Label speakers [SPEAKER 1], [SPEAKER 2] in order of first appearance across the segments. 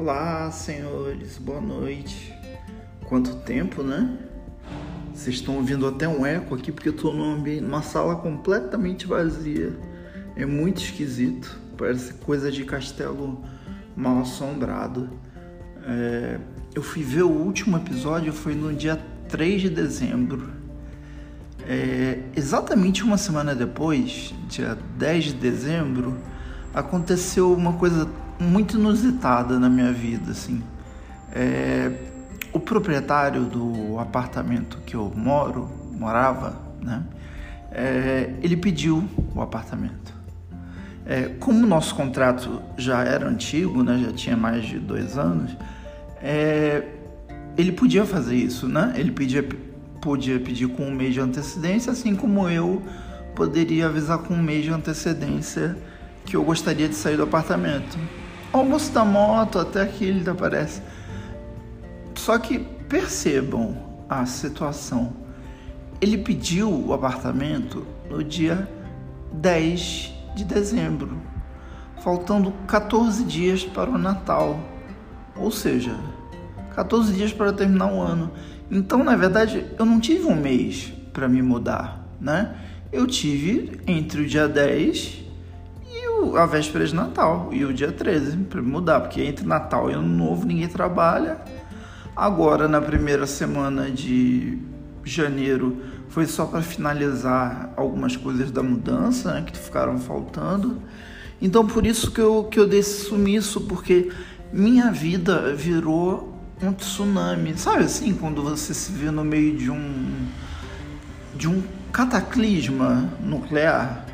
[SPEAKER 1] Olá, senhores, boa noite. Quanto tempo, né? Vocês estão ouvindo até um eco aqui porque eu tô numa sala completamente vazia. É muito esquisito, parece coisa de castelo mal assombrado. É... Eu fui ver o último episódio, foi no dia 3 de dezembro. É... Exatamente uma semana depois, dia 10 de dezembro, aconteceu uma coisa muito inusitada na minha vida, assim. É, o proprietário do apartamento que eu moro, morava, né? É, ele pediu o apartamento. É, como o nosso contrato já era antigo, né? Já tinha mais de dois anos, é, ele podia fazer isso, né? Ele pedia, podia pedir com um mês de antecedência, assim como eu poderia avisar com um mês de antecedência que eu gostaria de sair do apartamento almoço da moto até que ele aparece. Só que percebam a situação. Ele pediu o apartamento no dia 10 de dezembro, faltando 14 dias para o Natal. Ou seja, 14 dias para terminar o ano. Então, na verdade, eu não tive um mês para me mudar, né? Eu tive entre o dia 10 a véspera de Natal e o dia 13 para mudar, porque entre Natal e Ano Novo ninguém trabalha. Agora, na primeira semana de janeiro, foi só para finalizar algumas coisas da mudança né, que ficaram faltando. Então, por isso que eu, que eu dei esse sumiço, porque minha vida virou um tsunami. Sabe assim, quando você se vê no meio de um, de um cataclisma nuclear?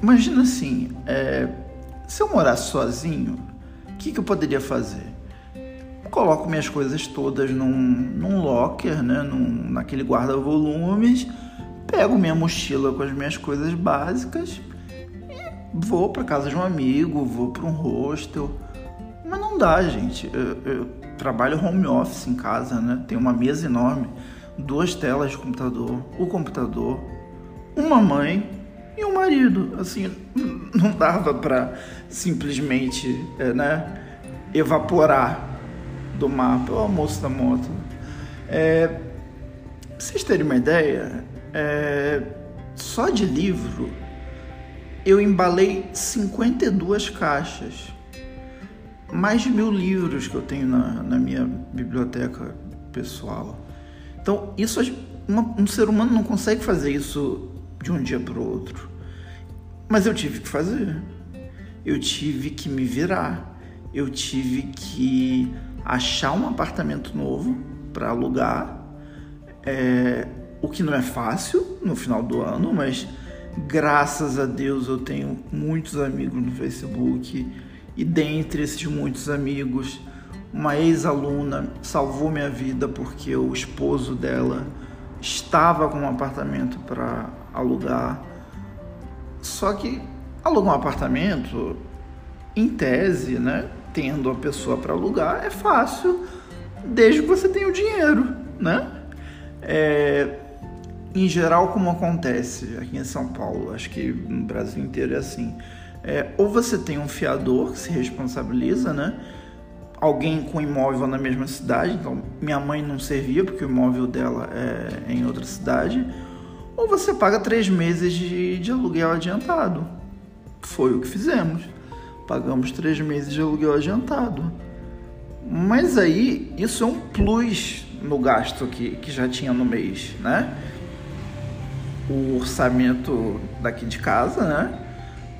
[SPEAKER 1] Imagina assim, é, se eu morasse sozinho, o que, que eu poderia fazer? Coloco minhas coisas todas num, num locker, né, num, naquele guarda-volumes, pego minha mochila com as minhas coisas básicas e vou para casa de um amigo, vou para um hostel. Mas não dá, gente. Eu, eu trabalho home office em casa, né? Tem uma mesa enorme, duas telas de computador, o computador, uma mãe e o marido. Assim, não dava para simplesmente, é, né, evaporar do mapa. O almoço da moto. É, pra vocês terem uma ideia, é, só de livro eu embalei 52 caixas. Mais de mil livros que eu tenho na, na minha biblioteca pessoal. Então, isso uma, um ser humano não consegue fazer isso de um dia para o outro. Mas eu tive que fazer. Eu tive que me virar. Eu tive que achar um apartamento novo para alugar. É, o que não é fácil no final do ano, mas graças a Deus eu tenho muitos amigos no Facebook e dentre esses muitos amigos, uma ex-aluna salvou minha vida porque o esposo dela estava com um apartamento para alugar. Só que alugar um apartamento, em tese, né, tendo a pessoa para alugar, é fácil, desde que você tenha o dinheiro, né? É, em geral, como acontece aqui em São Paulo, acho que no Brasil inteiro é assim. É, ou você tem um fiador que se responsabiliza, né? Alguém com imóvel na mesma cidade, então minha mãe não servia porque o imóvel dela é em outra cidade ou você paga três meses de, de aluguel adiantado. Foi o que fizemos. Pagamos três meses de aluguel adiantado. Mas aí isso é um plus no gasto que, que já tinha no mês, né? O orçamento daqui de casa, né?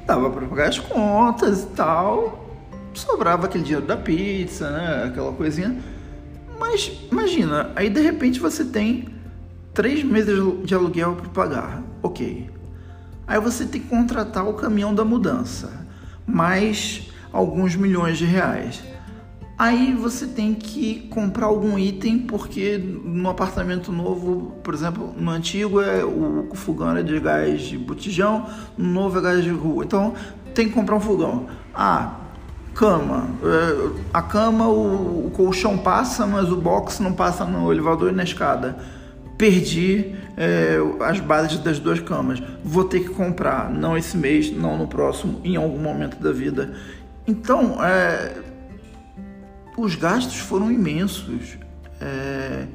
[SPEAKER 1] Dava para pagar as contas e tal. Sobrava aquele dinheiro da pizza, né? Aquela coisinha. Mas imagina, aí de repente você tem três meses de aluguel para pagar, ok. Aí você tem que contratar o caminhão da mudança, mais alguns milhões de reais. Aí você tem que comprar algum item, porque no apartamento novo, por exemplo, no antigo é o fogão era de gás de botijão, no novo é gás de rua. Então tem que comprar um fogão. Ah, cama. É, a cama, o colchão passa, mas o box não passa no elevador e na escada perdi é, as bases das duas camas. Vou ter que comprar, não esse mês, não no próximo, em algum momento da vida. Então, é, os gastos foram imensos. É,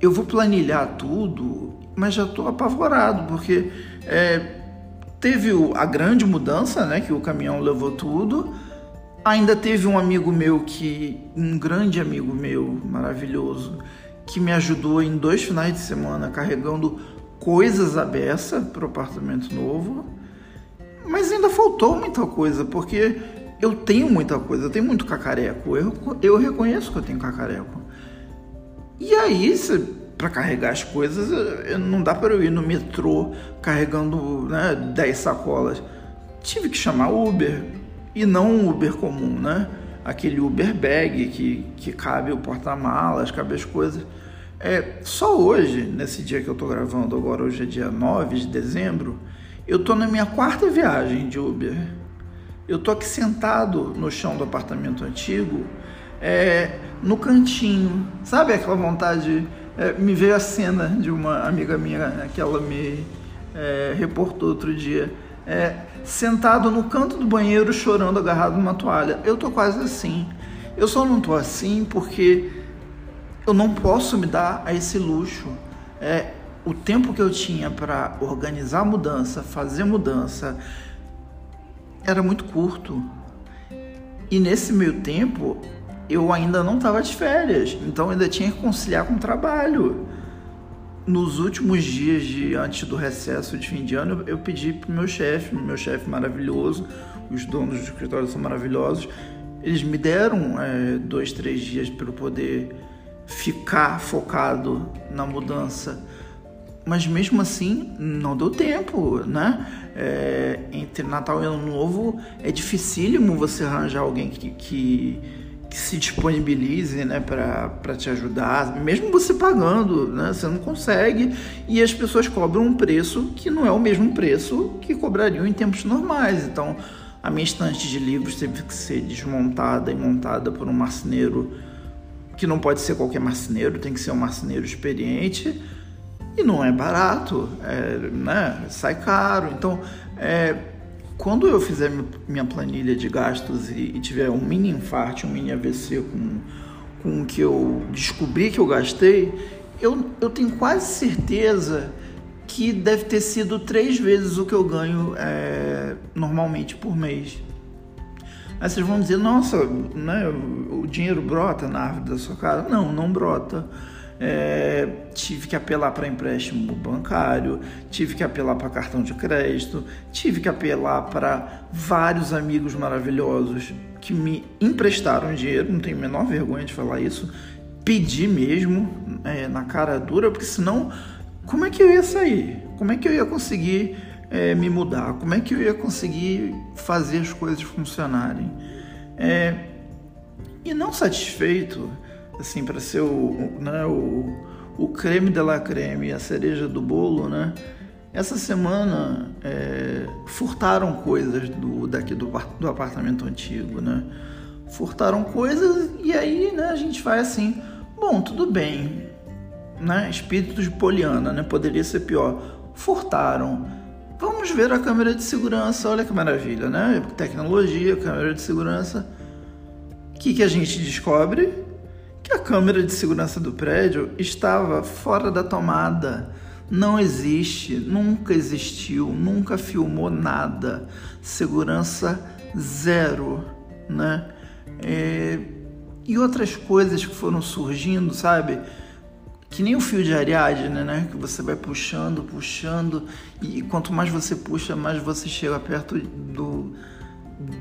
[SPEAKER 1] eu vou planilhar tudo, mas já estou apavorado, porque é, teve a grande mudança, né, que o caminhão levou tudo. Ainda teve um amigo meu que, um grande amigo meu, maravilhoso, que me ajudou em dois finais de semana carregando coisas à beça para o apartamento novo. Mas ainda faltou muita coisa, porque eu tenho muita coisa, eu tenho muito cacareco. Eu, eu reconheço que eu tenho cacareco. E aí, para carregar as coisas, não dá para eu ir no metrô carregando né, 10 sacolas. Tive que chamar Uber. E não um Uber comum, né? Aquele Uber bag que, que cabe o porta-malas, cabe as coisas. É, só hoje, nesse dia que eu tô gravando agora, hoje é dia 9 de dezembro, eu tô na minha quarta viagem de Uber. Eu tô aqui sentado no chão do apartamento antigo, é, no cantinho. Sabe aquela vontade? É, me veio a cena de uma amiga minha que ela me é, reportou outro dia. É, sentado no canto do banheiro chorando agarrado numa toalha. Eu tô quase assim. Eu só não tô assim porque eu não posso me dar a esse luxo. É, o tempo que eu tinha para organizar a mudança, fazer mudança, era muito curto. E nesse meio tempo, eu ainda não estava de férias, então ainda tinha que conciliar com o trabalho. Nos últimos dias de antes do recesso de fim de ano, eu pedi para o meu chefe, meu chefe maravilhoso, os donos do escritório são maravilhosos, eles me deram é, dois, três dias para eu poder ficar focado na mudança mas mesmo assim não deu tempo, né? É, entre Natal e Ano Novo é dificílimo você arranjar alguém que, que, que se disponibilize, né, para te ajudar, mesmo você pagando, né? Você não consegue e as pessoas cobram um preço que não é o mesmo preço que cobrariam em tempos normais. Então, a minha estante de livros teve que ser desmontada e montada por um marceneiro que não pode ser qualquer marceneiro, tem que ser um marceneiro experiente e não é barato, é, né? sai caro. Então, é, quando eu fizer minha planilha de gastos e, tiver um mini infarto, um mini AVC com, com o que eu descobri que eu gastei, eu, eu tenho quase certeza que deve ter sido três vezes o que eu ganho é, normalmente por mês. Aí vocês vão dizer, nossa, né, o dinheiro brota na árvore da sua casa? Não, não brota é, tive que apelar para empréstimo bancário, tive que apelar para cartão de crédito, tive que apelar para vários amigos maravilhosos que me emprestaram dinheiro, não tenho a menor vergonha de falar isso, pedi mesmo é, na cara dura, porque senão como é que eu ia sair? Como é que eu ia conseguir é, me mudar? Como é que eu ia conseguir fazer as coisas funcionarem? É, e não satisfeito, assim, para ser o, né, o, o creme de la creme, a cereja do bolo, né? Essa semana é, furtaram coisas do, daqui do, do apartamento antigo, né? Furtaram coisas e aí né, a gente vai assim, bom, tudo bem, né? Espírito de Poliana, né? Poderia ser pior. Furtaram. Vamos ver a câmera de segurança, olha que maravilha, né? Tecnologia, câmera de segurança. O que, que a gente descobre? Que a câmera de segurança do prédio estava fora da tomada. Não existe, nunca existiu, nunca filmou nada. Segurança zero, né? É... E outras coisas que foram surgindo, sabe? Que nem o fio de Ariadne, né? Que você vai puxando, puxando, e quanto mais você puxa, mais você chega perto do,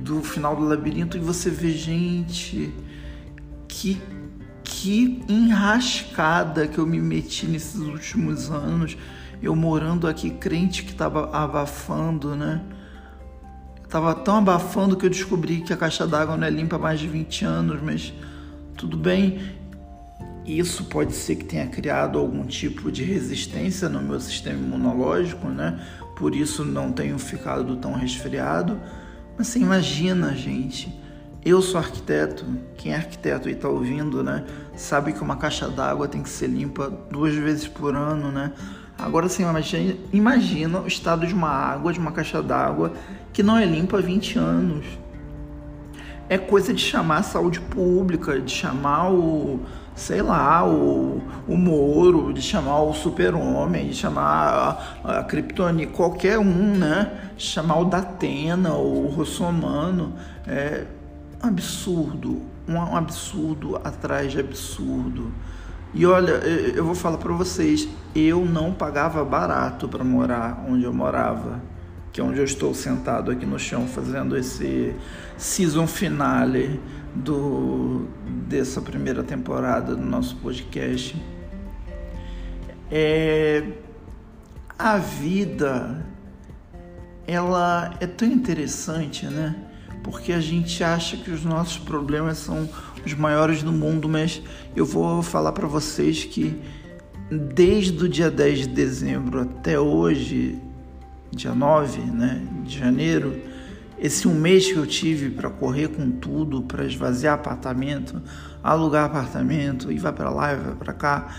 [SPEAKER 1] do final do labirinto e você vê gente que que enrascada que eu me meti nesses últimos anos. Eu morando aqui, crente que tava abafando, né? Tava tão abafando que eu descobri que a caixa d'água não é limpa há mais de 20 anos, mas tudo bem. Isso pode ser que tenha criado algum tipo de resistência no meu sistema imunológico, né? Por isso não tenho ficado tão resfriado. Mas você imagina, gente, eu sou arquiteto, quem é arquiteto e está ouvindo, né, sabe que uma caixa d'água tem que ser limpa duas vezes por ano, né? Agora sim, imagina, imagina o estado de uma água, de uma caixa d'água que não é limpa há 20 anos. é coisa de chamar a saúde pública, de chamar o, sei lá, o, o Moro, de chamar o Super-Homem, de chamar a, a qualquer um, né? Chamar o Datena, o Rossomano. É absurdo, um, absurdo atrás de absurdo. E olha, eu vou falar para vocês, eu não pagava barato para morar onde eu morava, que é onde eu estou sentado aqui no chão fazendo esse season finale do dessa primeira temporada do nosso podcast. É, a vida ela é tão interessante, né? Porque a gente acha que os nossos problemas são os maiores do mundo, mas eu vou falar para vocês que desde o dia 10 de dezembro até hoje, dia 9 né, de janeiro, esse um mês que eu tive para correr com tudo, para esvaziar apartamento, alugar apartamento, e vai para lá e vai para cá,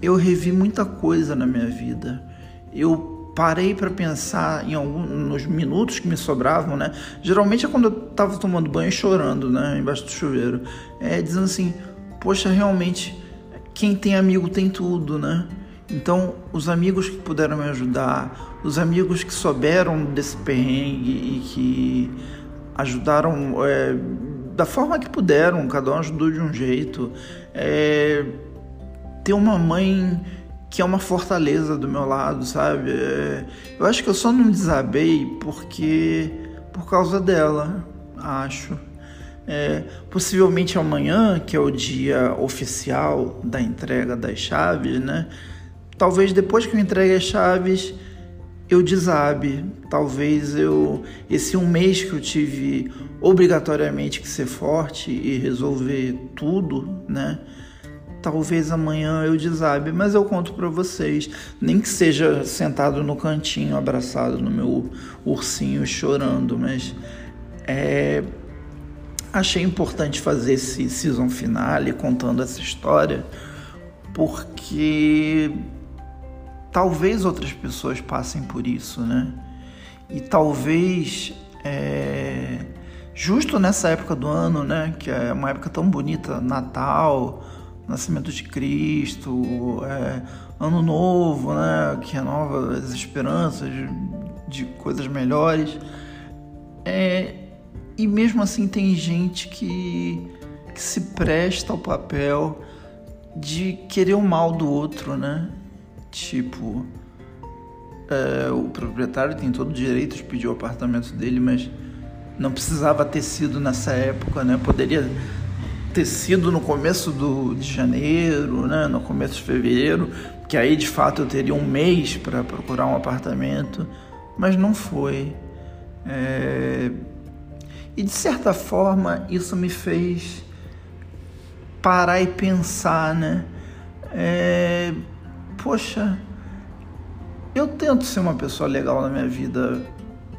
[SPEAKER 1] eu revi muita coisa na minha vida. Eu parei para pensar em alguns nos minutos que me sobravam, né? Geralmente é quando eu estava tomando banho e chorando, né, embaixo do chuveiro, é dizendo assim: "Poxa, realmente quem tem amigo tem tudo, né?" Então, os amigos que puderam me ajudar, os amigos que souberam desse perrengue e que ajudaram é, da forma que puderam, cada um ajudou de um jeito. É, ter uma mãe que é uma fortaleza do meu lado, sabe? É, eu acho que eu só não desabei porque por causa dela, acho. É, possivelmente amanhã, que é o dia oficial da entrega das chaves, né? talvez depois que eu entregue as chaves eu desabe, talvez eu esse um mês que eu tive obrigatoriamente que ser forte e resolver tudo, né? Talvez amanhã eu desabe, mas eu conto para vocês, nem que seja sentado no cantinho, abraçado no meu ursinho chorando, mas é, achei importante fazer esse season finale contando essa história, porque talvez outras pessoas passem por isso, né? E talvez é, justo nessa época do ano, né? Que é uma época tão bonita, Natal, Nascimento de Cristo, é, Ano Novo, né? Que renova as esperanças de, de coisas melhores. É, e mesmo assim tem gente que, que se presta ao papel de querer o mal do outro, né? Tipo, é, o proprietário tem todo o direito de pedir o apartamento dele, mas não precisava ter sido nessa época, né? Poderia ter sido no começo do, de janeiro, né? no começo de fevereiro, que aí de fato eu teria um mês para procurar um apartamento, mas não foi. É... E de certa forma isso me fez parar e pensar, né? É poxa, eu tento ser uma pessoa legal na minha vida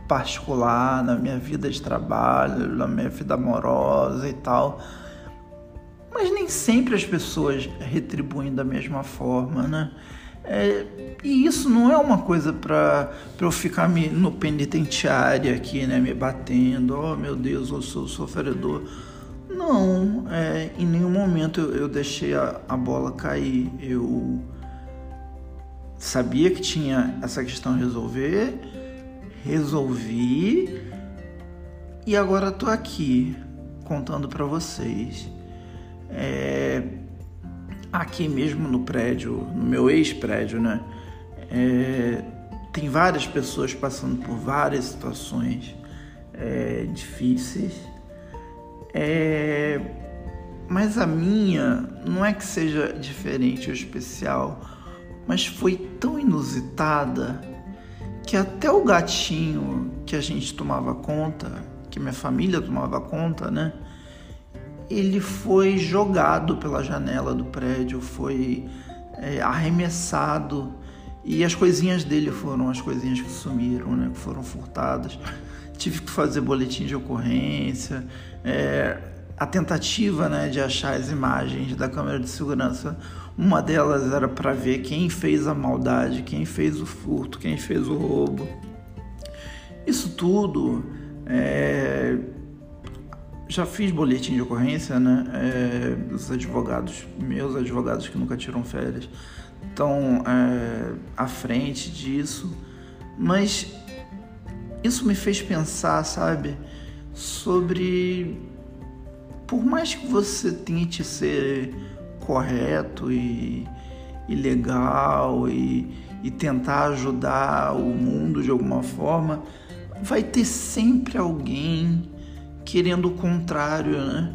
[SPEAKER 1] particular, na minha vida de trabalho, na minha vida amorosa e tal. Sempre as pessoas retribuem da mesma forma, né? É, e isso não é uma coisa para eu ficar me, no penitenciário aqui, né? Me batendo, oh meu Deus, eu sou sofredor. Não, é, em nenhum momento eu, eu deixei a, a bola cair. Eu sabia que tinha essa questão a resolver, resolvi e agora estou aqui contando para vocês. É, aqui mesmo no prédio, no meu ex-prédio, né? É, tem várias pessoas passando por várias situações é, difíceis. É, mas a minha não é que seja diferente ou especial mas foi tão inusitada que até o gatinho que a gente tomava conta, que minha família tomava conta, né? Ele foi jogado pela janela do prédio, foi é, arremessado e as coisinhas dele foram as coisinhas que sumiram, né? Que foram furtadas. Tive que fazer boletim de ocorrência. É, a tentativa né, de achar as imagens da câmera de segurança uma delas era para ver quem fez a maldade, quem fez o furto, quem fez o roubo. Isso tudo é, já fiz boletim de ocorrência, né? É, os advogados, meus advogados que nunca tiram férias, estão é, à frente disso, mas isso me fez pensar, sabe, sobre por mais que você tente ser correto e, e legal e, e tentar ajudar o mundo de alguma forma, vai ter sempre alguém querendo o contrário, né?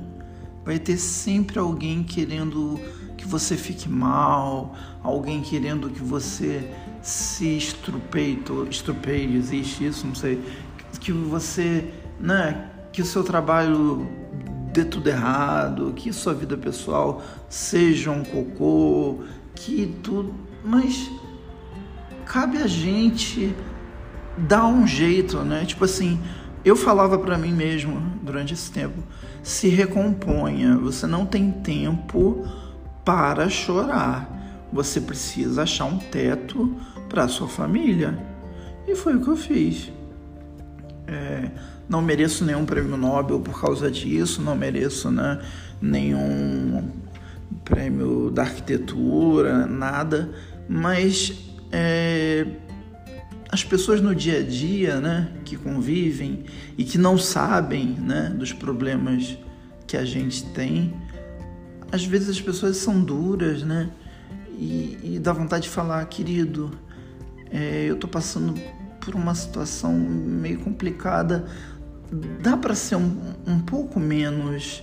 [SPEAKER 1] Vai ter sempre alguém querendo que você fique mal, alguém querendo que você se estrupeie, estrupeie, existe isso, não sei, que você, né, que o seu trabalho dê tudo errado, que sua vida pessoal seja um cocô, que tudo, mas cabe a gente dar um jeito, né? Tipo assim, eu falava para mim mesmo durante esse tempo: se recomponha, você não tem tempo para chorar. Você precisa achar um teto para sua família. E foi o que eu fiz. É, não mereço nenhum prêmio Nobel por causa disso, não mereço né, nenhum prêmio da arquitetura, nada, mas é, as pessoas no dia a dia, né, que convivem e que não sabem, né, dos problemas que a gente tem, às vezes as pessoas são duras, né, e, e dá vontade de falar, querido, é, eu tô passando por uma situação meio complicada, dá para ser um, um pouco menos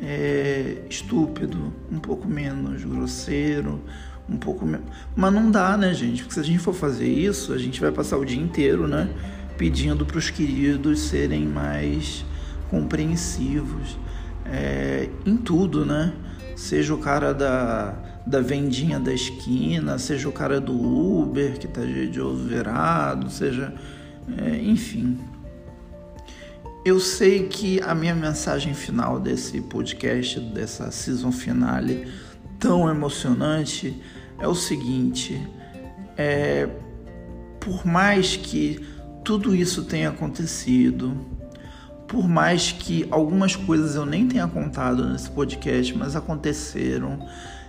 [SPEAKER 1] é, estúpido, um pouco menos grosseiro, um pouco menos. Mas não dá, né, gente? Porque se a gente for fazer isso, a gente vai passar o dia inteiro, né? Pedindo para os queridos serem mais compreensivos é, em tudo, né? Seja o cara da, da vendinha da esquina, seja o cara do Uber que tá de ovo virado, seja. É, enfim. Eu sei que a minha mensagem final desse podcast, dessa season finale tão emocionante, é o seguinte: é, por mais que tudo isso tenha acontecido, por mais que algumas coisas eu nem tenha contado nesse podcast, mas aconteceram,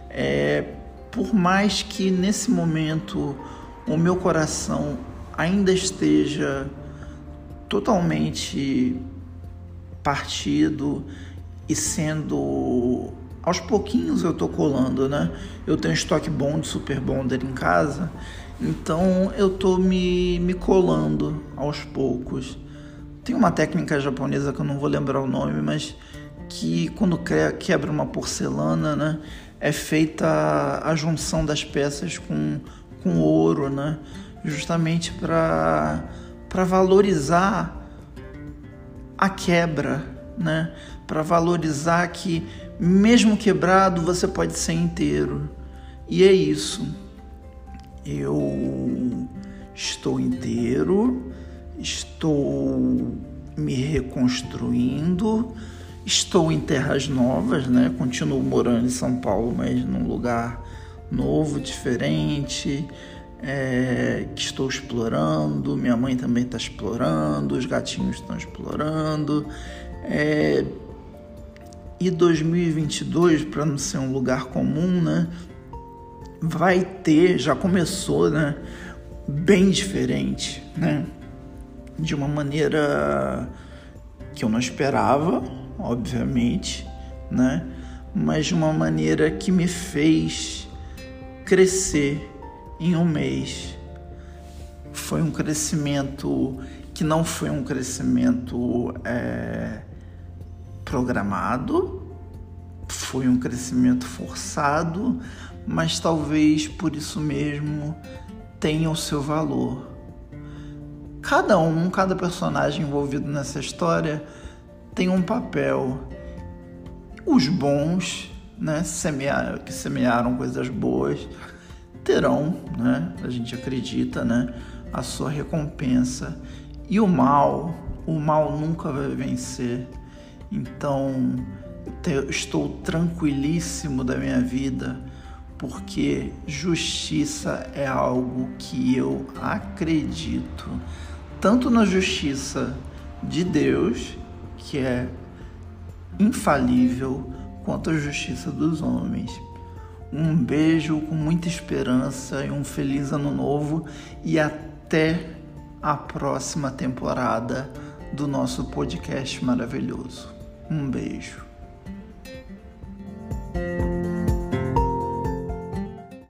[SPEAKER 1] é, por mais que nesse momento o meu coração ainda esteja totalmente partido e sendo aos pouquinhos eu tô colando, né? Eu tenho estoque bom de Super Bonder em casa, então eu tô me, me colando aos poucos. Tem uma técnica japonesa que eu não vou lembrar o nome, mas que quando quebra uma porcelana, né, é feita a junção das peças com, com ouro, né, justamente para valorizar a quebra, né, para valorizar que mesmo quebrado, você pode ser inteiro. E é isso. Eu estou inteiro, estou me reconstruindo, estou em terras novas, né? Continuo morando em São Paulo, mas num lugar novo, diferente, é, que estou explorando. Minha mãe também está explorando, os gatinhos estão explorando. É, e 2022, para não ser um lugar comum, né? Vai ter, já começou, né? Bem diferente, né? De uma maneira que eu não esperava, obviamente, né? Mas de uma maneira que me fez crescer em um mês. Foi um crescimento que não foi um crescimento é, programado, foi um crescimento forçado, mas talvez por isso mesmo tenha o seu valor. Cada um, cada personagem envolvido nessa história tem um papel. Os bons, né, semear, que semearam coisas boas, terão, né, a gente acredita, né, a sua recompensa. E o mal, o mal nunca vai vencer. Então, estou tranquilíssimo da minha vida, porque justiça é algo que eu acredito, tanto na justiça de Deus, que é infalível quanto a justiça dos homens. Um beijo com muita esperança e um feliz ano novo e até a próxima temporada do nosso podcast maravilhoso. Um beijo.